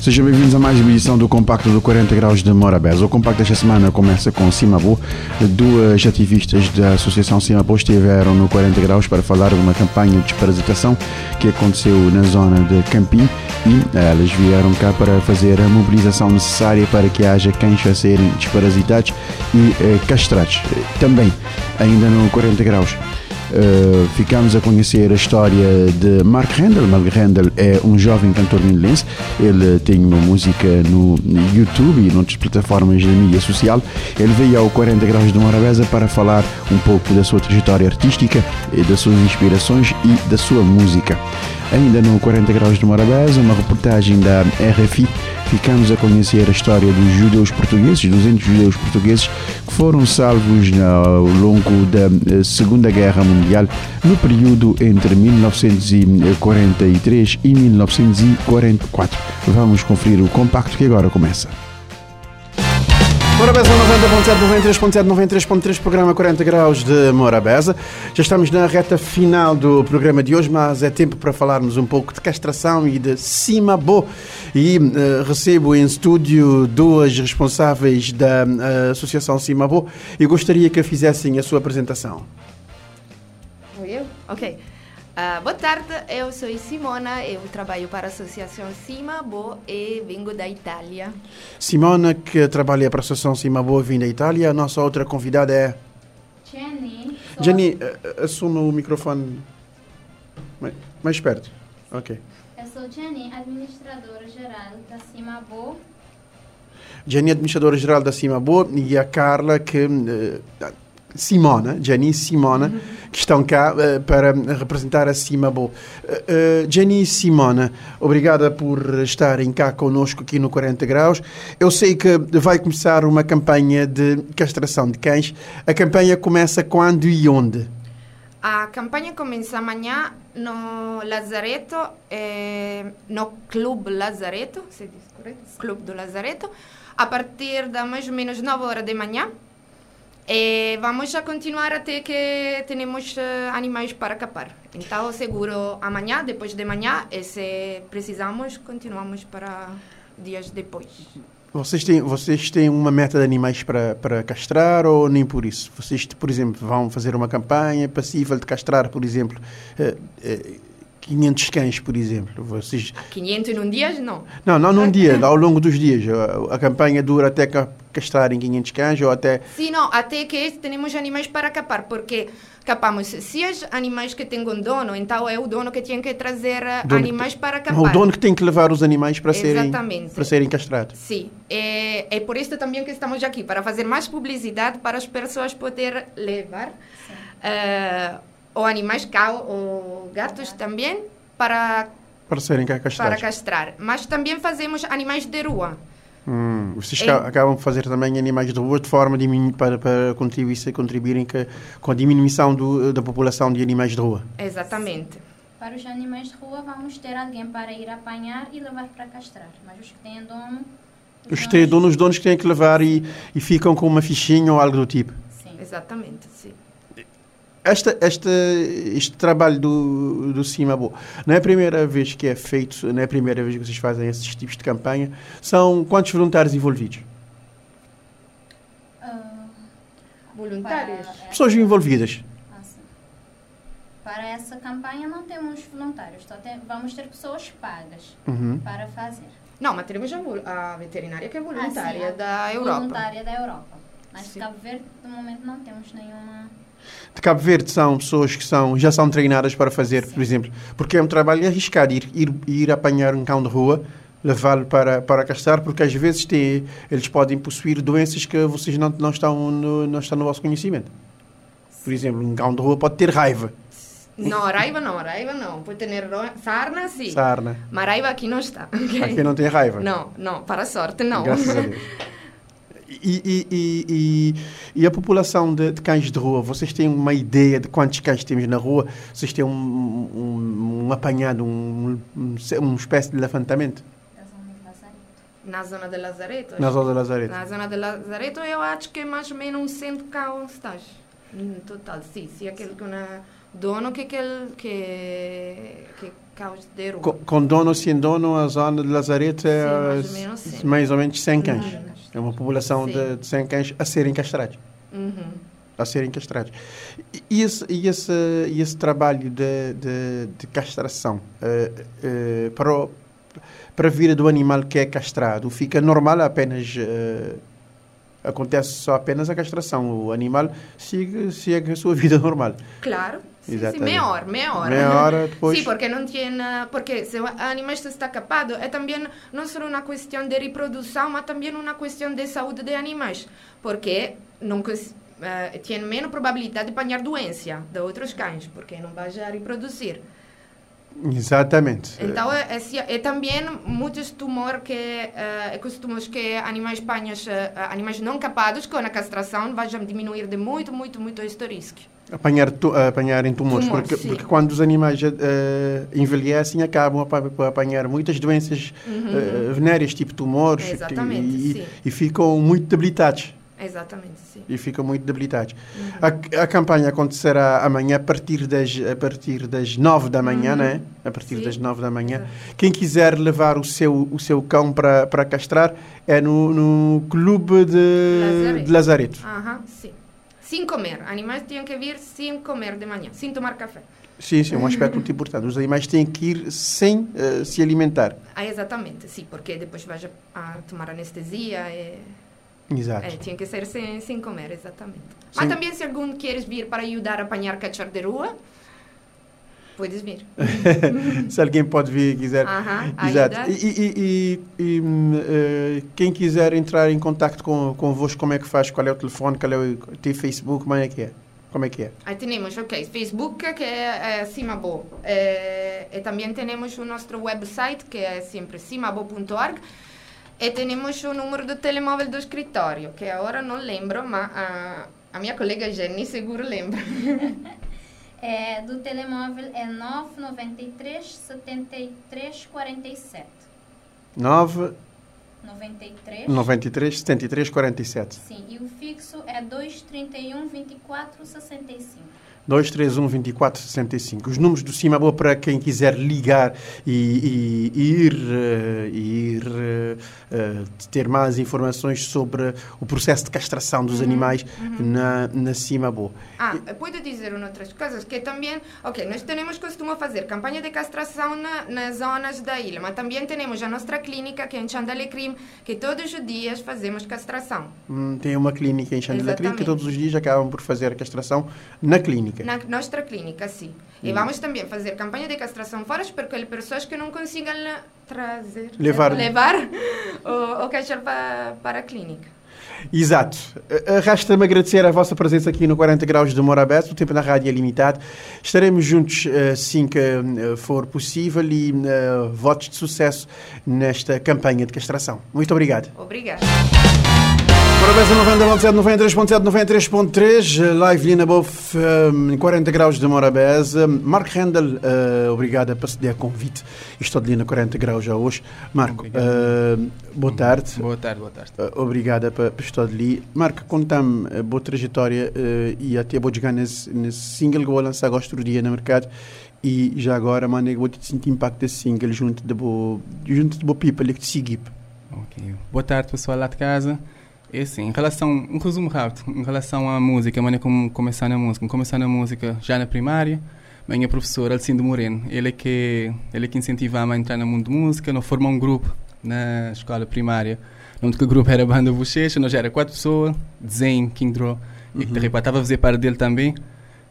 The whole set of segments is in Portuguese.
Sejam bem-vindos a mais uma edição do Compacto do 40 Graus de Morabeza. O compacto desta semana começa com Simabo. Duas ativistas da Associação Simabo estiveram no 40 Graus para falar de uma campanha de desparasitação que aconteceu na zona de Campim e elas vieram cá para fazer a mobilização necessária para que haja cães a serem desparasitados e eh, castrados. Também, ainda no 40 Graus, Uh, ficamos a conhecer a história de Mark Rendell. Mark Rendell é um jovem cantor minelense. Ele tem uma música no YouTube e noutras plataformas de mídia social. Ele veio ao 40 Graus de Morabeza para falar um pouco da sua trajetória artística, das suas inspirações e da sua música. Ainda no 40 Graus de Morabeza, uma reportagem da RFI, ficamos a conhecer a história dos judeus portugueses, 200 judeus portugueses que foram salvos ao longo da Segunda Guerra Mundial, no período entre 1943 e 1944. Vamos conferir o compacto que agora começa. Morabeza 90.7, 93.7, 93.3, programa 40 graus de Morabeza. Já estamos na reta final do programa de hoje, mas é tempo para falarmos um pouco de castração e de Simabo. E uh, recebo em estúdio duas responsáveis da uh, Associação Simabo e gostaria que fizessem a sua apresentação. Eu? Ok. Uh, boa tarde, eu sou Simona, eu trabalho para a Associação Simabo e venho da Itália. Simona, que trabalha para a Associação Simabo, vem da Itália. A nossa outra convidada é... Jenny. Sou... Jenny, assuma o microfone mais, mais perto. Ok. Eu sou Jenny, administradora geral da Simabo. Jenny, administradora geral da Simabo, e a Carla, que... Uh, Simona, Jenny e Simona, que estão cá uh, para representar a Simabo. Uh, uh, Jenny e Simona, obrigada por estarem cá conosco aqui no 40 Graus. Eu sei que vai começar uma campanha de castração de cães. A campanha começa quando e onde? A campanha começa amanhã no Lazareto, eh, no Clube Lazareto, se diz correto? Clube do Lazareto, a partir da mais ou menos 9 horas da manhã. E vamos a continuar até que tenhamos uh, animais para capar. Então, seguro amanhã, depois de manhã, e se precisamos, continuamos para dias depois. Vocês têm, vocês têm uma meta de animais para, para castrar ou nem por isso? Vocês, por exemplo, vão fazer uma campanha passível de castrar, por exemplo, uh, uh, 500 cães, por exemplo. Vocês... 500 num dia, não? Não, não num dia, ao longo dos dias. A, a campanha dura até castrarem 500 cães ou até... Sim, não, até que temos animais para capar, porque capamos se os animais que têm um dono, então é o dono que tem que trazer dono animais que, para capar. O dono que tem que levar os animais para serem, para serem castrados. Sim, é, é por isso também que estamos aqui, para fazer mais publicidade para as pessoas poderem levar uh, ou animais cão ou gatos também para para serem castrados. Para castrar, mas também fazemos animais de rua. Hum, vocês é. acabam de fazer também animais de rua de forma a para, para contribuir, contribuírem que, com a diminuição do, da população de animais de rua. Exatamente. Para os animais de rua, vamos ter alguém para ir apanhar e levar para castrar. Mas os que têm dono. Os, os que têm dono, os donos que têm que levar e, e ficam com uma fichinha ou algo do tipo. Sim. Exatamente, sim. Esta, esta, este trabalho do, do Cimabo não é a primeira vez que é feito, não é a primeira vez que vocês fazem esses tipos de campanha. São quantos voluntários envolvidos? Uh, voluntários? Pessoas envolvidas. Ah, para essa campanha não temos voluntários, só tem, vamos ter pessoas pagas uhum. para fazer. Não, mas temos a, a veterinária que é voluntária ah, sim, da Europa. Voluntária da Europa. Mas sim. Cabo Verde, no momento, não temos nenhuma de Cabo Verde são pessoas que são, já são treinadas para fazer, por exemplo, porque é um trabalho arriscado ir, ir, ir apanhar um cão de rua, levá-lo para, para castrar, porque às vezes tem, eles podem possuir doenças que vocês não, não, estão no, não estão no vosso conhecimento. Por exemplo, um cão de rua pode ter raiva. Não, raiva não, raiva não. Pode ter sarna, sim. Sarna. Mas raiva aqui não está. Okay? Aqui não tem raiva? Não, não, para sorte não. Graças a Deus. E, e, e, e, a população de, de, cães de rua, vocês têm uma ideia de quantos cães temos na rua? Vocês têm um, um, um apanhado, um, um, uma espécie de levantamento? Na zona de Lazareto. Na zona de Lazareto. Na zona de Lazareto eu acho que é mais ou menos um cento cá onde estás. No total, sim. Se aquele que na dono que aquele que que caos de rua. Com, com dono ou sem dono, a zona de Lazareto é Sim, mais ou menos sim. mais ou menos 100 cães. É uma população de, de 100 cães a serem castrados. Uhum. A serem castrados. E- esse, e esse, e esse trabalho de, de, de castração eh, eh, para, o- para a vida do animal que é castrado fica normal apenas. eh, acontece só apenas a castração. O animal segue, segue a sua vida normal. Claro. Sim, sim, Exatamente. meia hora, meia hora. Meia hora depois. Sí, porque não ah, porque se o animal está capado, é também não só uma questão de reprodução, mas também uma questão de saúde de animais, porque não cons- ah, tem menos probabilidade de apanhar doença de outros cães, porque não vai já reproduzir. Exatamente. Então, é, é, é também muitos tumores que, uh, costumos que animais panhas, ah, animais não capados com a castração, vão diminuir de muito, muito, muito este risco. Apanhar, tu, apanharem tumores, porque, porque quando os animais eh, envelhecem acabam a, a apanhar muitas doenças eh, venéreas, tipo tumores, Uhum. Exatamente, e, e ficam muito debilitados. Exatamente, sim. E ficam muito debilitados. Uhum. A, a campanha acontecerá amanhã a partir das, a partir das 9 da manhã, né? A partir Uhum. Sim. das 9 da manhã. Exato. Quem quiser levar o seu, o seu cão para, castrar é no, no Clube de Lazareto. de Lazareto. Aham, sim. Sem comer. Animais tinham que vir sem comer de manhã, sem tomar café. Sim, sim, é um aspecto muito importante. Os animais têm que ir sem eh, se alimentar. Ah, exatamente, sim, porque depois vais a, a tomar anestesia e... Exato. É, tinha que ser sem, sem comer, exatamente. Sim. Mas também se algum queres vir para ajudar a apanhar cachorro de rua, podes vir. Se alguém pode vir quiser. Aham, Exato. E, e- e- e, hum, eh, quem quiser entrar em contato com, convosco, como é que faz? Qual é o telefone? Qual é o tem Facebook? Como é que é? Como é que é? Aí temos, ok, Facebook, que é, é Simabo. É, e também temos o nosso website, que é sempre simabo.org. E temos o número do telemóvel do escritório, que agora não lembro, mas a, a minha colega Jenny seguro lembra. É, do telemóvel é 993 73 47. 9 93. 93 73 47. Sim, e o fixo é 231 24 65. 231 24 65. Os números do Cimabo para quem quiser ligar e, e- ir, e ir eh, ter mais informações sobre o processo de castração dos animais na, na Cimabo. Ah, puedo dizer outras coisas, que também, ok, nós temos costume fazer campanha de castração na, nas zonas da ilha, mas também temos a nossa clínica, que é em Chandalecrim, que todos os dias fazemos castração. Hum, Tem uma clínica em Clínica que todos os dias acabam por fazer castração na clínica. Na nossa clínica, sim. E vamos também fazer campanha de castração fora para aquelas pessoas que não consigam trazer, Levar. levar o, o cachorro para, para a clínica. Exato. Eh, Resta-me agradecer a vossa presença aqui no 40 Graus de Morabés. O tempo na rádio é limitado. Estaremos juntos eh, assim que eh, for possível e eh, votos de sucesso nesta campanha de castração. Muito obrigado. Obrigada. Morabeza 90.7, 93.7, 93.3, live Lina Boff, em 40 graus de Morabeza. Marco Rendel, eh, obrigado por ceder convite. Estou de Lina 40 graus já hoje. Marco, eh, boa tarde. Boa tarde, boa tarde. Uh, obrigada por por estar ali. Marco, conta-me a boa trajetória uh, e até vou jogar nesse, nesse single que vou lançar agora outro dia no mercado. E já agora, mano, eu vou te sentir impacto desse single junto de bo, junto de bo people que te seguir. Ok. Boa tarde, pessoal lá de casa. É assim, em relação, um resumo rápido, em relação à música, a maneira como começar na música. Começar na música já na primária, a minha professora, Alcindo Moreno, ele é que, ele é que incentivava a entrar no mundo de música, nós formamos um grupo na escola primária. O nome do grupo era Banda Bochecha, nós já era quatro pessoas, desenho, King Draw, e que de repente estava a fazer parte dele também.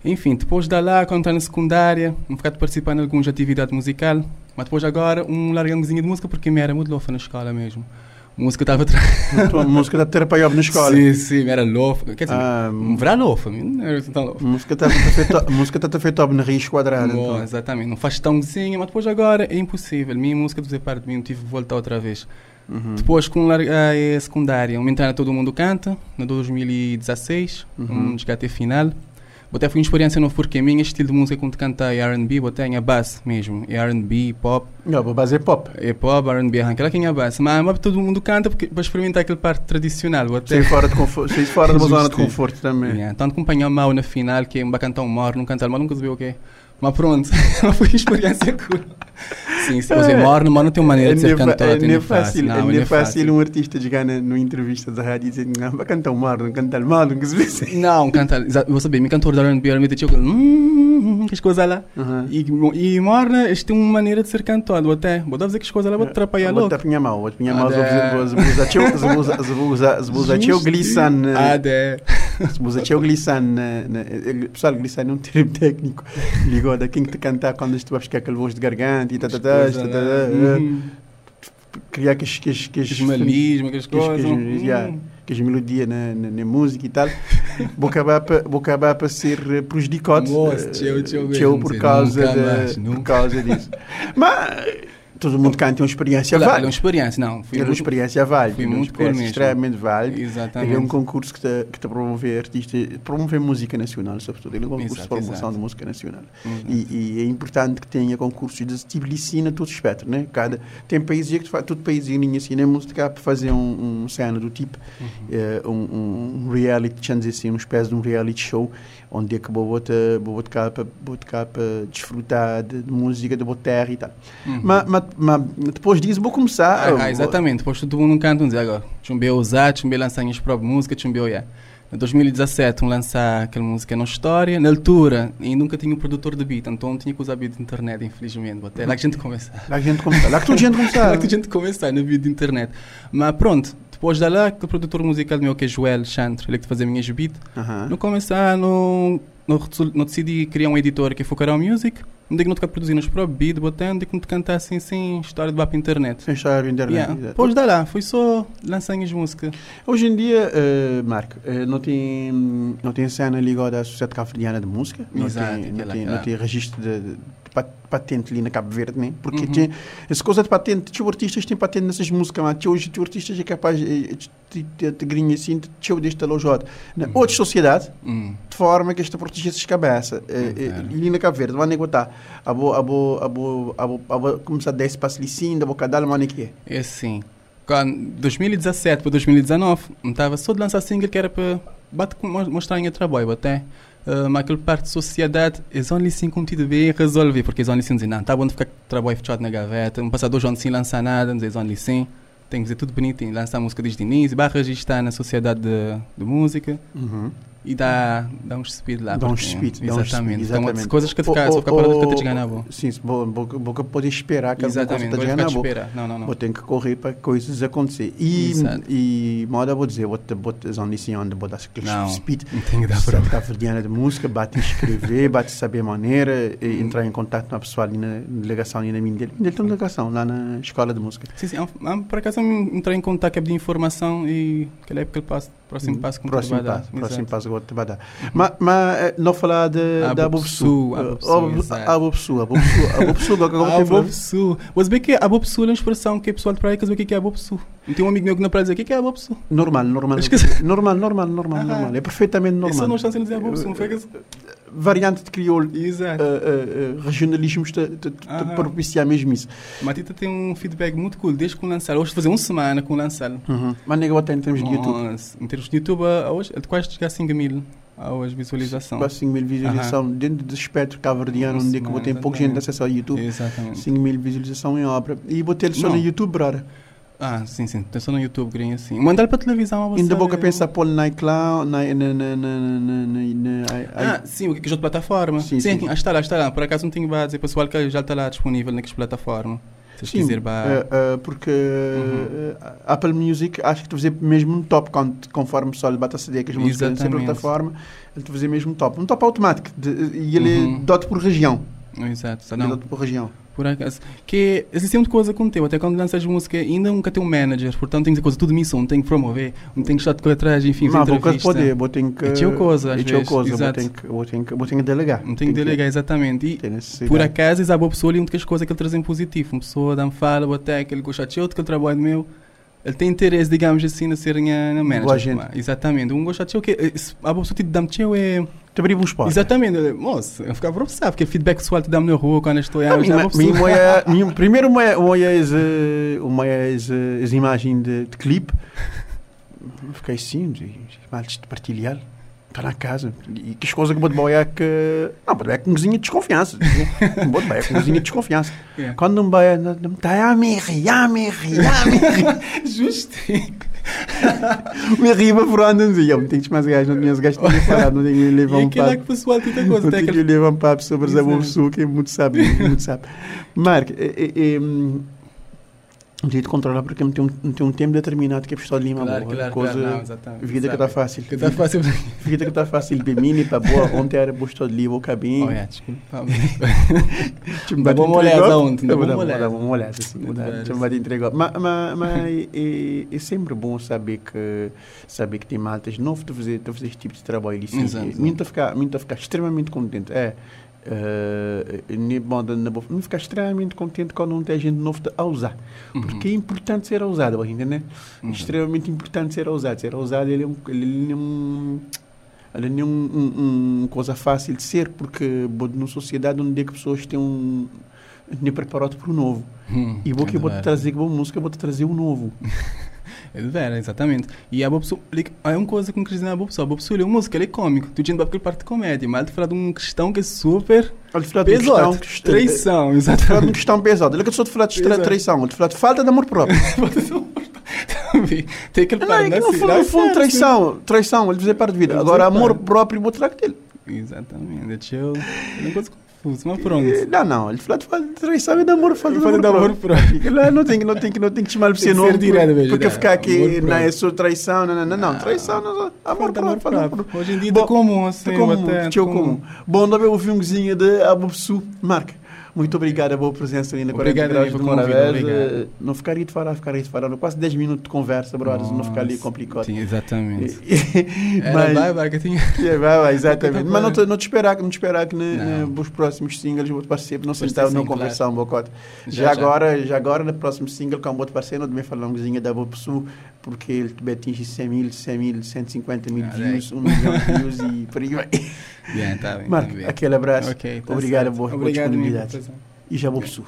Enfim, depois da lá, quando está na secundária, um bocado participando em algumas atividades musical, mas depois agora um largãozinho de música porque me era muito lofa na escola mesmo. A música estava A tua música da terapia na escola. Sim, sim, era lofa. Quer dizer, Ah, um verá lofa, não era assim tão lofa. A música está feita a música está feita na raiz quadrada. Bom, Então. exatamente, não faz tãozinho, mas depois agora é impossível. Minha música fazer parte de mim, tive que voltar outra vez. Uhum. Depois, com a secundária, uma entrada Todo Mundo Canta, no 2016, Uhum. um desgaste final. Até foi uma experiência nova porque a minha estilo de música quando canta é R&B, até é bass mesmo, é R&B, pop, Não, vou fazer pop. é pop, R&B, aquela que é bass, mas, mas todo mundo canta porque para experimentar aquela parte tradicional, Sair fora, de conforto, fora da Justo. zona de conforto também. Yeah, tanto acompanhar mal na final que vai cantar um mor, não cantar mal, nunca viu o quê. Mas pronto, mas foi uma experiência cool. Sim, se você morre, mas não tem uma maneira de ser cantor, é, é fácil, é Não, é fácil um artista chegar na, numa entrevista da rádio e dizer não, vai cantar mal, não cantar mal, não ver. Não, canta, vou saber, me cantor da R&B, tipo, hum, que coisas lá. Uhum. E, e Morna, eles têm uma maneira de ser cantado até. Vou dizer que as coisas lá vou atrapalhar Vou louco. te apanhar mal, vou te apanhar mal, Ah, zbuza glisan, Ah, de. Zbuza glisan, pessoal, glisan é um termo técnico, ligou da quem te cantar quando tu vais buscar aquele voz de garganta e Uhum. criar que que que aquelas que as- coisas. as melodias na, na, na música e tal, vou acabar para vou acabar para ser eh, prejudicado eh, tchau, tchau por causa de, por causa disso. Mas todo mundo canta uma experiência Claro, é uma válida. experiência, não. Fui É uma muito, experiência válida, fui uma muito cool experiência extremamente válida. Exatamente. é um concurso que está que a promover artistas, promover música nacional, sobretudo. Ele é um concurso Exato, de promoção exato. de música nacional. E, e é importante que tenha concursos de disciplina todo aspecto, né? Cada tem países que faz, todo país em assim, né? Música para fazer um, um cena do tipo Uhum. eh, um, um reality, deixa dizer assim, uma espécie de um reality show onde é que vou botar vou botar para botar para desfrutar de, de música de boa terra e tal. Uhum. Mas, mas, mas depois disso vou começar. Ah, ah, exatamente, depois todo mundo canta um dizer agora. Chumbeu usar, chumbeu lançar as próprias músicas, chumbeu já. Em 2017, um lançar aquela música na história. Na altura, e nunca tinha um produtor de beat, então tinha que usar beat de internet, infelizmente. Até lá que a gente começa. Lá que a gente começar. Lá que toda a gente começar. Lá que a gente começa na vida de internet. Mas pronto, depois da lá, aquele produtor musical meu que é Joel Chantre, ele que fazia minhas beats. Aham. No no, no, resol- no decidi criar um editor que é Focarão Music. Não digo não te produzir nos próprios beats, botando, digo não te cantar assim, sem história de bapa internet. Na internet. Yeah. exato. Depois da lá, foi só lançar as músicas. Hoje em dia, eh, Marco, eh, não tem não tem cena ligada à Sociedade Cabo-Verdiana de Música, não Exato, tem, não tem, não tem registro de, de patente ali na Cabo Verde, né? Porque Uhum. tem, essa coisa de patente, tinha artistas têm patente nessas músicas, mas hoje tinha artistas é capaz de grinha assim, tinha deste alojado. Na Uhum. outra sociedade, Hum. de forma que esta proteger essas cabeças. Eh, eh, Claro. ali na Cabo Verde, vai negociar. A bo, a bo, a bo, a bo, a bo, começar a dar espaço sim, da boca dela, mas que é. É. Quando 2017 para 2019, não estava só de lançar single que era para mostrar em trabalho até. Mas aquela parte de sociedade, eles only sim cometido bem resolver, porque eles only sim dizem, não, tá bom de ficar trabalho fechado na gaveta, não passar dois anos sem lançar nada, eles only sim, tem que fazer tudo bonitinho, lançar música desde o início, vai registrar na sociedade de, de música Uhum. E dá, dá uns speed lá. Dá porque- speed, dá Exatamente. speed, Então, exatamente. coisas que Ou- ficar, só ficar parado ou- te ganhar boa. Sim, boa pode esperar que alguma coisa Exatamente, está não ganhando ficar boa. Não, não, não. Vou ter que correr para coisas acontecer. E, Exato. e moda, vou dizer, vou ter botar zona assim onde vou dar speed. não tem que dar para Sociedade Cabo-Verdiana de Música, bate escrever, bate saber maneira, e entrar em contato com a pessoa ali na delegação ali na minha dele. Ele tem uma delegação lá na escola de música. Sim, sim. Ah, ah, Por acaso eu entrei em contato de informação e aquela época ele passa, próximo passo Uhum. próximo passo, próximo passo que vou te dar. Mas, mas eh, não falar de, A da Bobsu, Bobsu. a Bobsu, exato. A Bobsu, a Bobsu, a Bobsu, do que eu A vou te falar. Bobsu. Você vê que a Bobsu é uma expressão que o pessoal de praia quer saber o que é a Bobsu. E tem um amigo meu que na praia diz o que é a Bobsu. Normal, normal. Esqueci. Normal, normal, normal, Ah. normal. É perfeitamente Isso normal. não está sendo dizer a Bobsu, não foi que... Variante de crioulo. Exato. Uh, uh, uh, regionalismos te, te, te Aham. propiciar mesmo isso. Matita tem um feedback muito cool desde que lançaram. Hoje fazer uma semana com lançaram. Mas nega até em termos de YouTube. Em termos de YouTube, ah, hoje é de quase chegar a 5 mil a hoje visualização. Quase 5 mil visualizações dentro do espectro cabo-verdiano, Nossa, onde é que exatamente. pouca gente acesso ao YouTube. Exatamente. 5 mil visualizações em obra. E vou ter só no YouTube, brother. Ah, sim, sim. Tem só no YouTube, grinha assim. Mandar para televisão. Ainda vou você- pensar pôr na iCloud, na. na. na. na. Ah, sim, o que é que outra plataforma? Sim, Sim, sim. ah, está lá, está lá. Por acaso não tenho base, dizer pessoal que já está lá disponível naquelas plataformas. Se Sim, quiser, vá. eh, eh, porque Uhum. eh, Apple Music acho que tu fazer mesmo um top conforme só lhe bate a CD que as músicas Exatamente. plataforma, ele te fazer mesmo um top. Um top automático. de- e ele Uhum. é dot por região. Exato, Ele é não. dot por região. Por acaso. Que existe muita coisa com o teu, até quando lanças música, ainda nunca tem um manager, portanto tem que coisa tudo missão, tem que promover, não tem que estar de correr atrás, enfim, Mas fazer vou que entrevista. poder, vou ter que. É teu coisa, às é vezes, coisa, vou exato. ter que, vou ter que, vou ter que delegar. Não tem que delegar, exatamente. E por acaso, existe a boa pessoa ali, uma das coisas que ele traz em positivo. Uma pessoa dá-me fala, até que ele gosta de outro, que ele trabalha meu. Ele tem interesse, digamos assim, na ser na, na Boa manager. gente. Exatamente. Um gosta de o quê? A pessoa te dá teu é... Te abrir um espaço. Exatamente. Moça, eu ficava observar, porque feedback pessoal te dá na rua quando estou Ah, aí. minha- minha Primeiro, uma, eh, eh, as imagens de, de clipe. Fiquei assim, mal de partilhar. Está na casa. E que as coisas que vou boia que. Não, vou é com cozinha de desconfiança. Não boia com cozinha de desconfiança. Yeah. Quando não vai, não não está a me rir, a me rir, a me rir. Justo. Me riba por onde não. Eu não mais gajos, não tinha os gajos que falar, não tenho que levar E um aquilo é que papo. o pessoal tem coisa. Não aquele... levar um papo sobre Exato. abusos que é muito sabe, muito sabe. Marco, é, é, é, não de controlar porque não tem um, não tem um tempo determinado que pessoal de Lima. Claro, boa. claro, coisa, claro. Não, exatamente. vida que Sabe. está fácil. Que está fácil. Vida que está fácil. Para mim para boa. Ontem era postou de livro, o cabinho. Olha, desculpa. Dá uma olhada ontem, dá uma Dá olhada. uma olhada, sim. Dá uma olhada, me entregou. Mas, mas, mas é, é sempre bom saber que, saber que tem maltas novos de fazer, de fazer este tipo de trabalho. Exato. Muito a ficar, muito a ficar extremamente contente. É. Uh, não ficar extremamente contente quando não tem gente nova a usar. Porque é importante ser ousado, vai entender? Uhum. Extremamente importante ser ousado. Ser ousado ele é um. Ele é um ele não é um, um, um coisa fácil de ser, porque numa sociedade onde é que pessoas têm um. Nem preparado para o novo. Hum, E vou que é vou te trazer boa música, vou te trazer o novo. É de vera, exatamente. E a pessoa, ele- é uma coisa que um cristão é boa pessoa. A pessoa, ele é uma música, ele é cômico. Tu tinha aquele parte de comédia, mas ele fala de um cristão que é super Ele fala de pesado. questão, Traição, ele fala de exatamente. questão pesada. Ele é que só te fala de traição, ele fala de falta de amor próprio. Tem aquele Não, é parte que no assim, fundo, certo. traição, traição, ele dizer para de vida. Ele Agora, amor próprio, vou trazer dele. Exatamente, deixa eu... É uma confusa, mas pronto. Não, não, ele fala de falta de traição e de Falta amor de amor próprio. Ele Não, tem, que- não tem que não tem que chamar ser que nome. direto mesmo, Porque né? ficar aqui, não, é só traição, não, não, não, não, traição, não, amor de amor próprio. Hoje em dia é comum, assim, comum, tio comum. Bom, nós ouvimos um cozinha de Abobsu. Marca, muito obrigado a boa presença ali na 40 Obrigado, graus Morabeza. obrigado. Não ficaria de falar, ficaria de falar. Quase 10 minutos de conversa, brothers, não ficar ali complicado. Sim, exatamente. Mas- vai, vai, que tinha... É, vai, vai, exatamente. Mas não te, não te esperar, que- não te esperar que ne- Não. ne- os próximos singles vou parceiro, não sei se Pois está sim, não conversar um bocote. Já, agora, já agora no próximo single com o outro parceiro, não também um coisinha da Bopsu, porque ele também atinge 100 mil, 100 mil, 150 mil Ah, views, 1 milhão de views e por aí vai. Bem, tá bem, Marco, tá bem. aquele abraço. Ok, tá Obrigado, boa, boa disponibilidade. por E já Bopsu.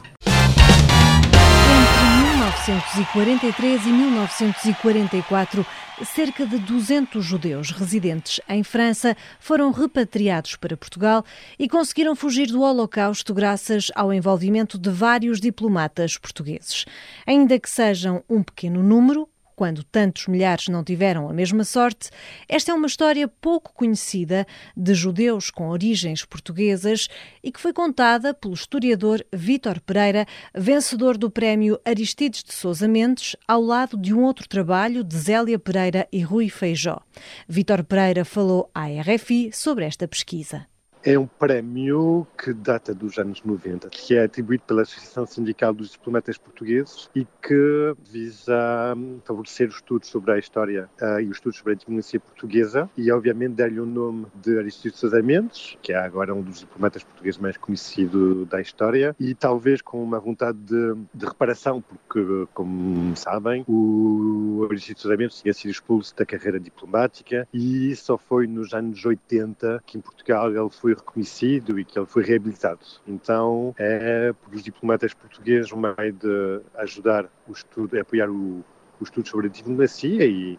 Entre 1943 e 1944, cerca de 200 judeus residentes em França foram repatriados para Portugal e conseguiram fugir do Holocausto graças ao envolvimento de vários diplomatas portugueses. Ainda que sejam um pequeno número, quando tantos milhares não tiveram a mesma sorte, esta é uma história pouco conhecida de judeus com origens portuguesas e que foi contada pelo historiador Vítor Pereira, vencedor do prémio Aristides de Sousa Mendes, ao lado de um outro trabalho de Zélia Pereira e Rui Feijó. Vítor Pereira falou à RFI sobre esta pesquisa. É um prémio que data dos anos 90, que é atribuído pela Associação Sindical dos Diplomatas Portugueses e que visa hum, favorecer os estudos sobre a história ah, e os estudos sobre a diplomacia portuguesa e, obviamente, dar-lhe o nome de Aristides Sousa Mendes, que é agora um dos diplomatas portugueses mais conhecido da história e talvez com uma vontade de, de reparação, porque, como sabem, o Aristides Sousa Mendes tinha sido expulso da carreira diplomática e só foi nos anos 80 que em Portugal ele foi reconhecido e que ele foi reabilitado. Então é para os diplomatas portugueses um meio de ajudar o estudo, apoiar o, o estudo sobre a diplomacia e,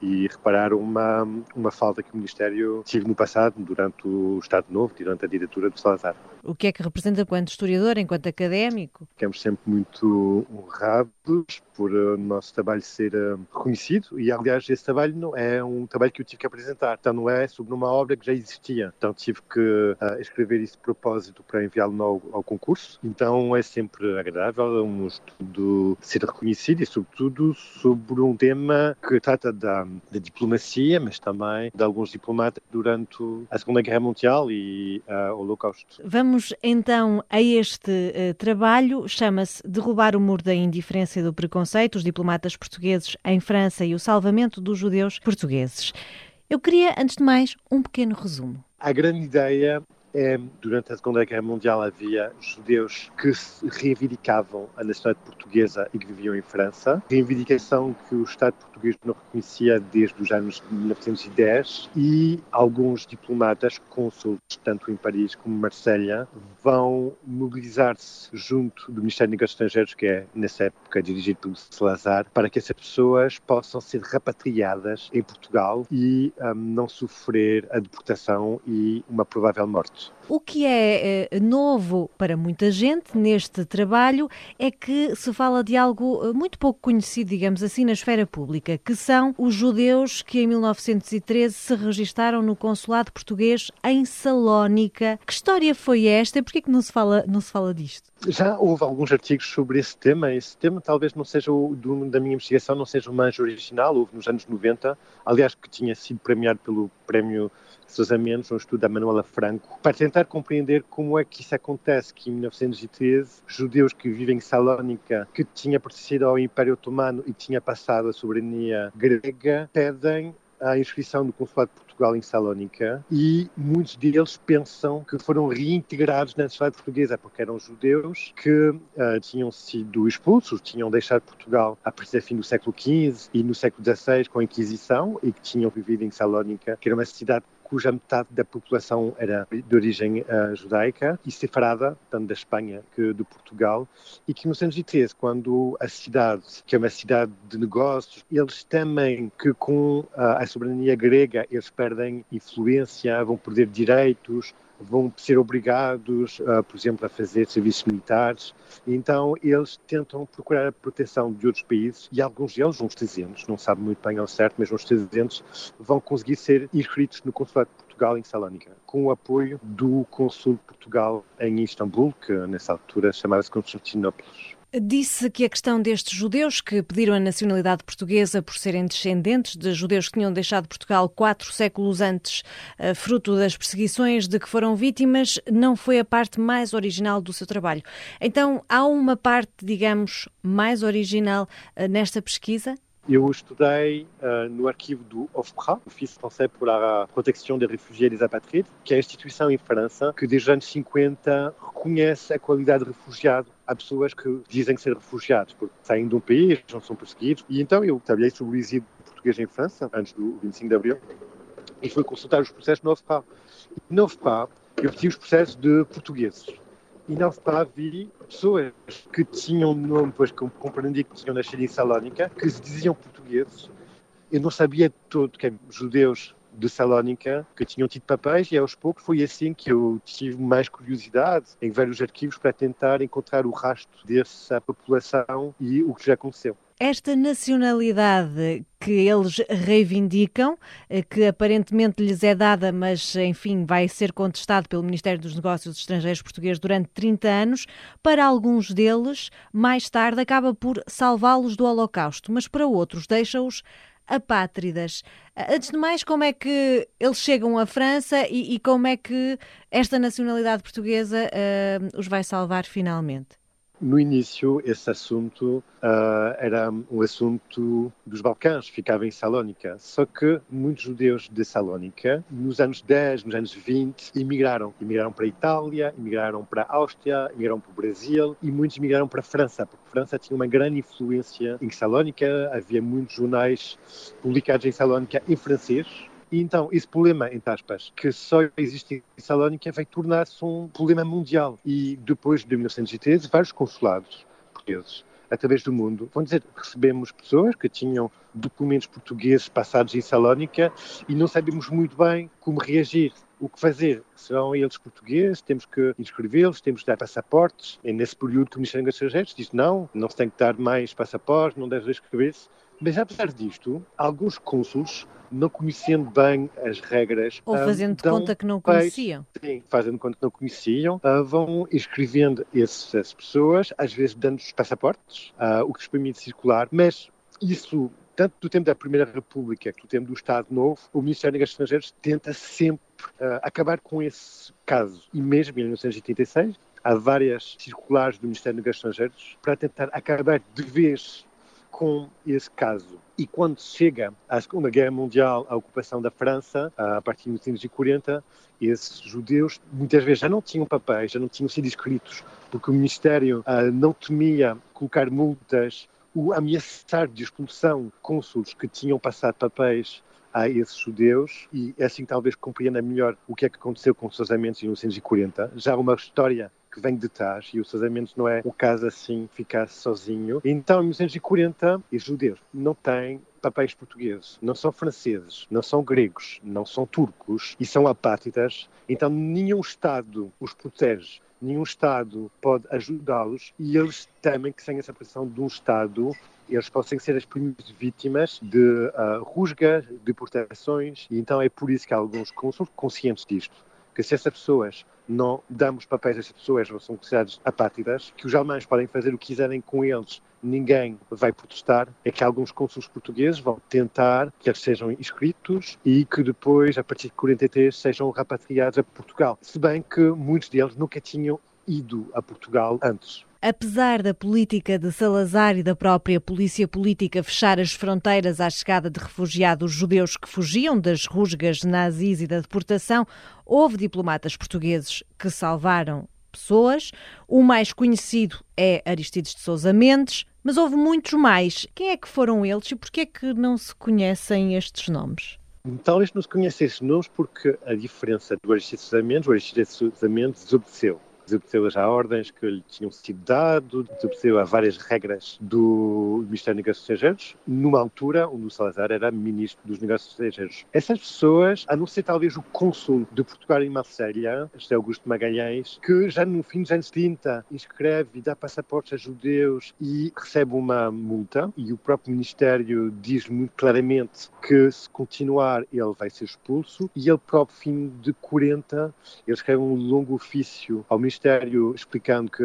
e reparar uma, uma falta que o Ministério tive no passado, durante o Estado Novo, durante a ditadura do Salazar. O que é que representa enquanto historiador, enquanto académico? Ficamos sempre muito honrados por uh, o nosso trabalho ser uh, reconhecido e, aliás, esse trabalho não é um trabalho que eu tive que apresentar. Então, não é sobre uma obra que já existia. Então, tive que uh, escrever isso de propósito para enviá-lo ao, ao concurso. Então, é sempre agradável um estudo ser reconhecido e, sobretudo, sobre um tema que trata da, da diplomacia, mas também de alguns diplomatas durante a Segunda Guerra Mundial e uh, o Holocausto. Vamos então a este eh, trabalho, chama-se Derrubar o Muro da Indiferença e do Preconceito, os diplomatas portugueses em França e o salvamento dos judeus portugueses. Eu queria, antes de mais, um pequeno resumo. A grande ideia durante a Segunda Guerra Mundial havia judeus que reivindicavam a nacionalidade portuguesa e que viviam em França, reivindicação que o Estado português não reconhecia desde os anos de 1910 e alguns diplomatas, cônsules, tanto em Paris como em Marselha, vão mobilizar-se junto do Ministério dos Estrangeiros, que é nessa época dirigido pelo Salazar, para que essas pessoas possam ser repatriadas em Portugal e um, não sofrer a deportação e uma provável morte. O que é eh, novo para muita gente neste trabalho é que se fala de algo eh, muito pouco conhecido, digamos assim, na esfera pública, que são os judeus que em 1913 se registaram no consulado português em Salónica. Que história foi esta e porquê que não se fala, não se fala disto? Já houve alguns artigos sobre esse tema. Esse tema talvez não seja o do, da minha investigação, não seja o mais original. Houve nos anos 90, aliás, que tinha sido premiado pelo prémio Sousa Mendes, um estudo da Manuela Franco, para tentar compreender como é que isso acontece, que em 1913 judeus que vivem em Salónica, que tinha pertencido ao Império Otomano e tinha passado a soberania grega, pedem a inscrição do Consulado de Portugal em Salónica e muitos deles pensam que foram reintegrados na sociedade portuguesa porque eram judeus que uh, tinham sido expulsos, tinham deixado Portugal a partir do fim do século XV e no século XVI com a Inquisição e que tinham vivido em Salónica, que era uma cidade cuja metade da população era de origem uh, judaica e separada, tanto da Espanha que de Portugal, e que em 1913, quando a cidade, que é uma cidade de negócios, eles temem que com uh, a soberania grega eles perdem influência, vão perder direitos, vão ser obrigados, uh, por exemplo, a fazer serviços militares. Então, eles tentam procurar a proteção de outros países e alguns deles, uns 300, não sabe muito bem ao certo, mas uns 300, vão conseguir ser inscritos no Consulado de Portugal em Salónica, com o apoio do Consul de Portugal em Istambul, que nessa altura chamava-se Constantinopla. Disse que a questão destes judeus que pediram a nacionalidade portuguesa por serem descendentes de judeus que tinham deixado Portugal quatro séculos antes, eh, fruto das perseguições de que foram vítimas, não foi a parte mais original do seu trabalho. Então, há uma parte, digamos, mais original eh, nesta pesquisa? Eu estudei uh, no arquivo do OFPRA, Office Français pour la Protection des Réfugiés et des Apatrides, que é a instituição em França que desde os anos 50 reconhece a qualidade de refugiado a pessoas que dizem ser refugiados, porque saem de um país, não são perseguidos. E então eu trabalhei sobre o exílio português em França, antes do 25 de Abril, e fui consultar os processos no OFPRA. No OFPRA eu pedi os processos de portugueses e não está vi pessoas que tinham nome, pois compreendi que tinham nascido em Salónica, que se diziam portugueses. Eu não sabia todo que judeus de Salónica que tinham tido papéis e aos poucos foi assim que eu tive mais curiosidade em vários arquivos para tentar encontrar o rastro dessa população e o que já aconteceu. Esta nacionalidade que eles reivindicam, eh, que aparentemente lhes é dada, mas enfim vai ser contestado pelo Ministério dos Negócios Estrangeiros português durante 30 anos, para alguns deles, mais tarde acaba por salvá-los do Holocausto, mas para outros deixa-os apátridas. Antes de mais, como é que eles chegam à França e, e como é que esta nacionalidade portuguesa uh, os vai salvar finalmente? No início, esse assunto uh, era um assunto dos Balcãs, ficava em Salónica. Só que muitos judeus de Salónica, nos anos 10, nos anos 20, emigraram. Emigraram para a Itália, emigraram para a Áustria, emigraram para o Brasil e muitos emigraram para a França, porque a França tinha uma grande influência em Salónica, havia muitos jornais publicados em Salónica em francês e então, esse problema, entre aspas, que só existe em Salónica, vai tornar-se um problema mundial. E depois de 1913, vários consulados portugueses através do mundo. Vão dizer, recebemos pessoas que tinham documentos portugueses passados em Salónica e não sabemos muito bem como reagir. O que fazer? Serão eles portugueses? Temos que inscrevê-los? Temos que dar passaportes? É nesse período que o Ministério dos Estrangeiros diz não, não se tem que dar mais passaportes, não deve inscrever-se. Mas apesar disto, alguns cônsules não conhecendo bem as regras. Ou fazendo de conta que não conheciam. Sim, fazendo conta que não conheciam, uh, vão inscrevendo essas pessoas, às vezes dando-lhes passaportes, uh, o que lhes permite circular, mas isso tanto do tempo da Primeira República que do tempo do Estado Novo, o Ministério dos Negócios Estrangeiros tenta sempre uh, acabar com esse caso. E mesmo em 1986, há várias circulares do Ministério dos Negócios Estrangeiros para tentar acabar de vez com esse caso. E quando chega à Segunda Guerra Mundial, a ocupação da França, a partir de 1940, esses judeus muitas vezes já não tinham papéis, já não tinham sido inscritos, porque o Ministério uh, não temia colocar multas ou ameaçar de expulsão cônsules que tinham passado papéis a esses judeus e assim talvez compreenda melhor o que é que aconteceu com os casamentos em 1940. Já uma história que vem de trás e os casamentos não é o caso assim ficar sozinho. Então, em 1940, os judeus não têm papéis portugueses, não são franceses, não são gregos, não são turcos e são apátridas. Então, nenhum Estado os protege nenhum Estado pode ajudá-los e eles temem que sem essa pressão de um Estado eles possam ser as primeiras vítimas de uh, rusgas, deportações, e então é por isso que alguns são conscientes disto, que se essas pessoas não damos papéis a essas pessoas são consideradas apátridas, que os alemães podem fazer o que quiserem com eles, ninguém vai protestar, é que alguns cônsules portugueses vão tentar que eles sejam inscritos e que depois, a partir de 43, sejam repatriados a Portugal. Se bem que muitos deles nunca tinham ido a Portugal antes. Apesar da política de Salazar e da própria polícia política fechar as fronteiras à chegada de refugiados judeus que fugiam das rusgas nazis e da deportação, houve diplomatas portugueses que salvaram pessoas. O mais conhecido é Aristides de Sousa Mendes, mas houve muitos mais. Quem é que foram eles e por que é que não se conhecem estes nomes? Talvez não se conheça estes nomes porque a diferença do Aristides de Sousa Mendes, o Aristides de Sousa Mendes desobedeceu desobedeceu as ordens que lhe tinham sido dado, desobedeceu a várias regras do Ministério dos Negócios Estrangeiros, numa altura onde o Salazar era Ministro dos Negócios Estrangeiros. Essas pessoas, a não ser talvez o cônsul de Portugal em Marselha, José Augusto Magalhães, que já no fim dos anos 30 inscreve e dá passaportes a judeus e recebe uma multa, e o próprio Ministério diz muito claramente que se continuar ele vai ser expulso, e ele próprio, fim de 40, ele escreve um longo ofício ao Ministério Ministério explicando que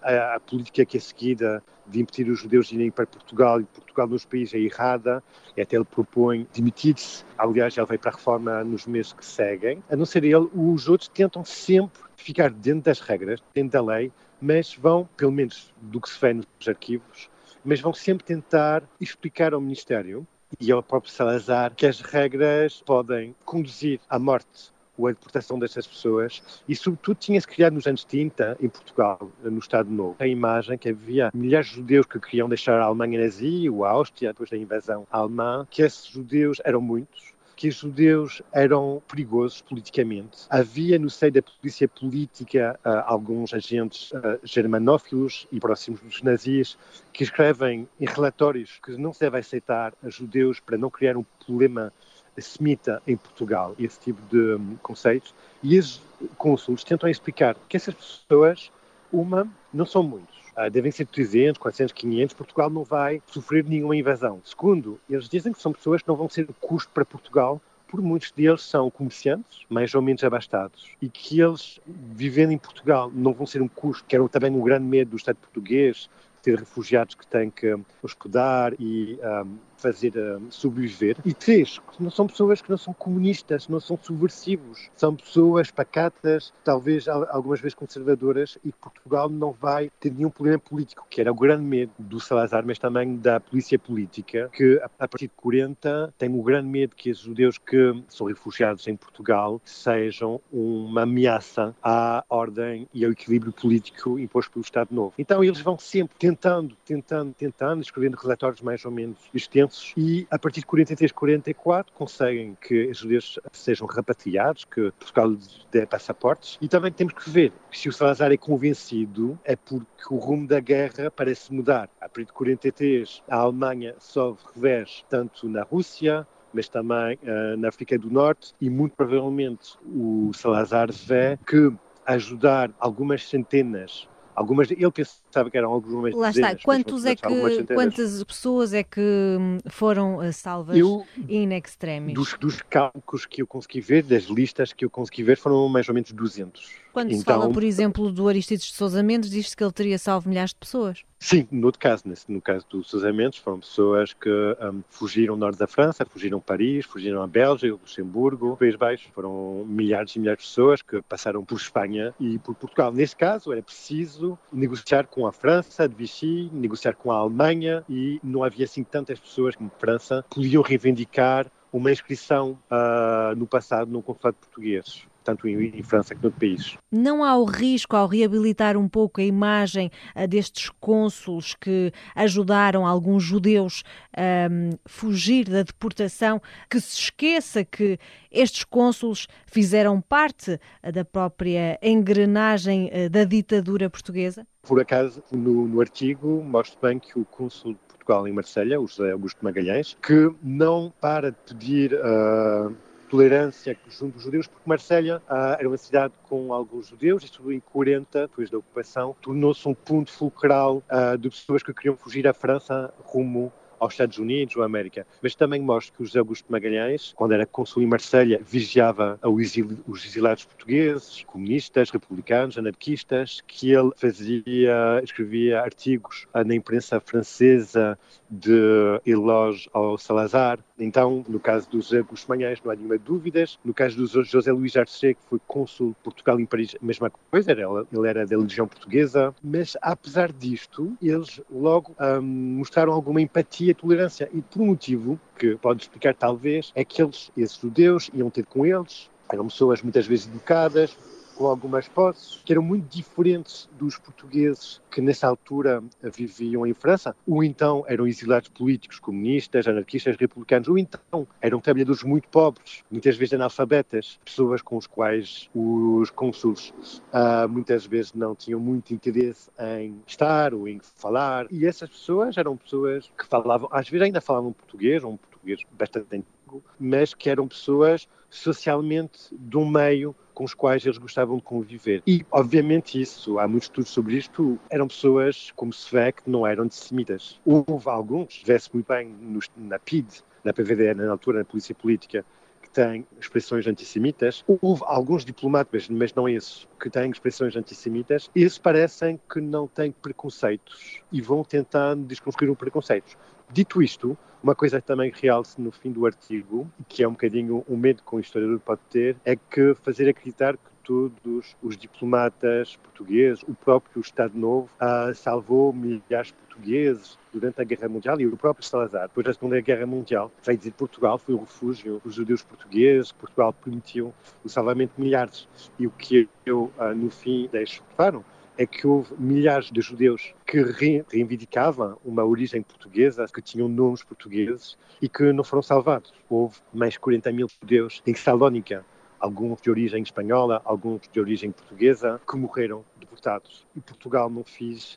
a, a, política que é seguida de impedir os judeus de irem para Portugal e Portugal nos países é errada, e até ele propõe demitir-se. Aliás, ele vai para a reforma nos meses que seguem. A não ser ele, os outros tentam sempre ficar dentro das regras, dentro da lei, mas vão, pelo menos do que se vê nos arquivos, mas vão sempre tentar explicar ao Ministério e ao próprio Salazar que as regras podem conduzir à morte ou a deportação destas pessoas e, sobretudo, tinha-se criado nos anos 30, em Portugal, no Estado Novo, a imagem que havia milhares de judeus que queriam deixar a Alemanha nazi ou a Áustria depois da invasão alemã, que esses judeus eram muitos, que os judeus eram perigosos politicamente. Havia no seio da polícia política uh, alguns agentes uh, germanófilos e próximos dos nazis que escrevem em relatórios que não se deve aceitar a judeus para não criar um problema semita em Portugal, esse tipo de um, conceitos, e os cônsules tentam explicar que essas pessoas, uma, não são muitos, uh, devem ser 300, 400, 500, Portugal não vai sofrer nenhuma invasão. Segundo, eles dizem que são pessoas que não vão ser custo para Portugal, porque muitos deles são comerciantes, mais ou menos abastados, e que eles, vivendo em Portugal, não vão ser um custo, que era também um grande medo do Estado português, ter refugiados que têm que hospedar e um, fazer um, sobreviver. E três, não são pessoas que não são comunistas, não são subversivos, são pessoas pacatas, talvez algumas vezes conservadoras, e Portugal não vai ter nenhum problema político, que era o grande medo do Salazar, mas também da polícia política, que a partir de 40 tem o grande medo que os judeus que são refugiados em Portugal sejam uma ameaça à ordem e ao equilíbrio político imposto pelo Estado Novo. Então eles vão sempre tentando, tentando, tentando, escrevendo relatórios mais ou menos extensos e a partir de 43, 44 conseguem que os judeus sejam repatriados, que Portugal dê passaportes. E também temos que ver que se o Salazar é convencido é porque o rumo da guerra parece mudar. A partir de 43 a Alemanha sofre revés tanto na Rússia mas também uh, na África do Norte. E muito provavelmente o Salazar vê que ajudar algumas centenas Algumas, ele pensava que eram algumas Lá dezenas, está, Quantos é que, quantas pessoas é que hum, foram eh, salvas eu, in extremis? Dos, dos cálculos que eu consegui ver, das listas que eu consegui ver, foram mais ou menos 200. Quando então, se fala, por exemplo, do Aristides de Sousa Mendes, diz-se que ele teria salvo milhares de pessoas. Sim, no outro caso, nesse, no caso dos Sousa Mendes, foram pessoas que um, fugiram do norte da França, fugiram Paris, fugiram a Bélgica, Luxemburgo, País Baixo. Foram milhares e milhares de pessoas que passaram por Espanha e por Portugal. Neste caso, era preciso negociar com com a França de Vichy, negociar com a Alemanha e não havia assim tantas pessoas como França podiam reivindicar uma inscrição uh, no passado no consulado português tanto em, França como no país. Não há o risco, ao reabilitar um pouco a imagem uh, destes cônsules que ajudaram alguns judeus a fugir da deportação, que se esqueça que estes cônsules fizeram parte uh, da própria engrenagem uh, da ditadura portuguesa? Por acaso, no, no artigo, mostro bem que o cônsul Portugal em Marselha, o José Augusto Magalhães, que não para de pedir uh, tolerância junto dos judeus, porque Marselha uh, era uma cidade com alguns judeus, isto em 40, depois da ocupação, tornou-se um ponto fulcral uh, de pessoas que queriam fugir à França rumo aos Estados Unidos ou à América. Mas também mostra que o José Augusto Magalhães, quando era cônsul em Marselha, vigiava os exilados portugueses, comunistas, republicanos, anarquistas, que ele fazia, escrevia artigos na imprensa francesa de elogio ao Salazar. Então, no caso do José Augusto Magalhães, não há nenhuma dúvida. No caso do José Luís Arce, que foi cônsul de Portugal em Paris, a mesma coisa, ele era da Legião Portuguesa. Mas, apesar disto, eles logo hum, mostraram alguma empatia e tolerância. E por um motivo que pode explicar, talvez, é que eles, esses judeus, iam ter com eles, eram pessoas muitas vezes educadas, com algumas posses, que eram muito diferentes dos portugueses que nessa altura viviam em França, ou então eram exilados políticos, comunistas, anarquistas, republicanos, ou então eram trabalhadores muito pobres, muitas vezes analfabetas, pessoas com os quais os cônsules uh, muitas vezes não tinham muito interesse em estar ou em falar, e essas pessoas eram pessoas que falavam, às vezes ainda falavam português, um português bastante mas que eram pessoas socialmente um meio com os quais eles gostavam de conviver. E, obviamente, isso, há muitos estudos sobre isto, eram pessoas, como vê, que não eram antissemitas. Houve alguns, vê-se muito bem no, na PID, na PVD, na altura, na Polícia Política, que têm expressões antissemitas. Houve alguns diplomatas, mas não esses, que têm expressões antissemitas. Esses parecem que não têm preconceitos e vão tentando desconstruir os preconceitos. Dito isto, uma coisa que também realce no fim do artigo, que é um bocadinho um medo que um historiador pode ter, é que fazer acreditar que todos os diplomatas portugueses, o próprio Estado Novo, uh, salvou milhares de portugueses durante a Guerra Mundial e o próprio Salazar, depois da Segunda Guerra Mundial, veio dizer Portugal foi o refúgio dos judeus portugueses, Portugal permitiu o salvamento de milhares. E o que eu, uh, no fim, deixo claro é que houve milhares de judeus que reivindicavam uma origem portuguesa, que tinham nomes portugueses e que não foram salvados. Houve mais de 40 mil judeus em Salónica, alguns de origem espanhola, alguns de origem portuguesa, que morreram deportados. E Portugal não fez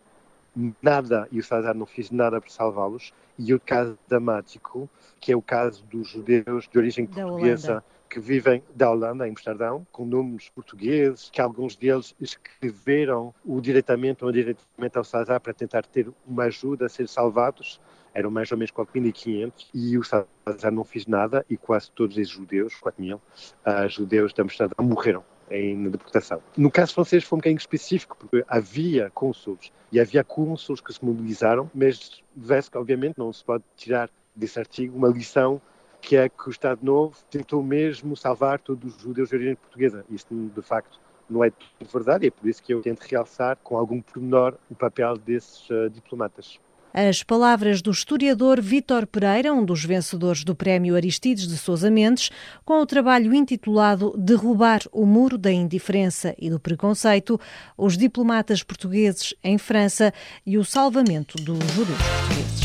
nada, e o Salazar não fez nada para salvá-los. E o caso dramático, que é o caso dos judeus de origem portuguesa, que vivem da Holanda, em Amsterdão, com nomes portugueses, que alguns deles escreveram o diretamente ou indiretamente ao Salazar para tentar ter uma ajuda a ser salvados. Eram mais ou menos 4.500 e o Salazar não fez nada e quase todos esses judeus, 4.000, uh, judeus de Amsterdão morreram em deportação. No caso francês foi um bocadinho específico, porque havia cônsules e havia cônsules que se mobilizaram, mas vê-se que obviamente não se pode tirar desse artigo uma lição que é que o Estado Novo tentou mesmo salvar todos os judeus de origem portuguesa. Isto, de facto, não é tudo verdade, e é por isso que eu tento realçar com algum pormenor o papel desses uh, diplomatas. As palavras do historiador Vítor Pereira, um dos vencedores do Prémio Aristides de Sousa Mendes, com o trabalho intitulado Derrubar o Muro da Indiferença e do Preconceito, os diplomatas portugueses em França e o salvamento dos judeus portugueses.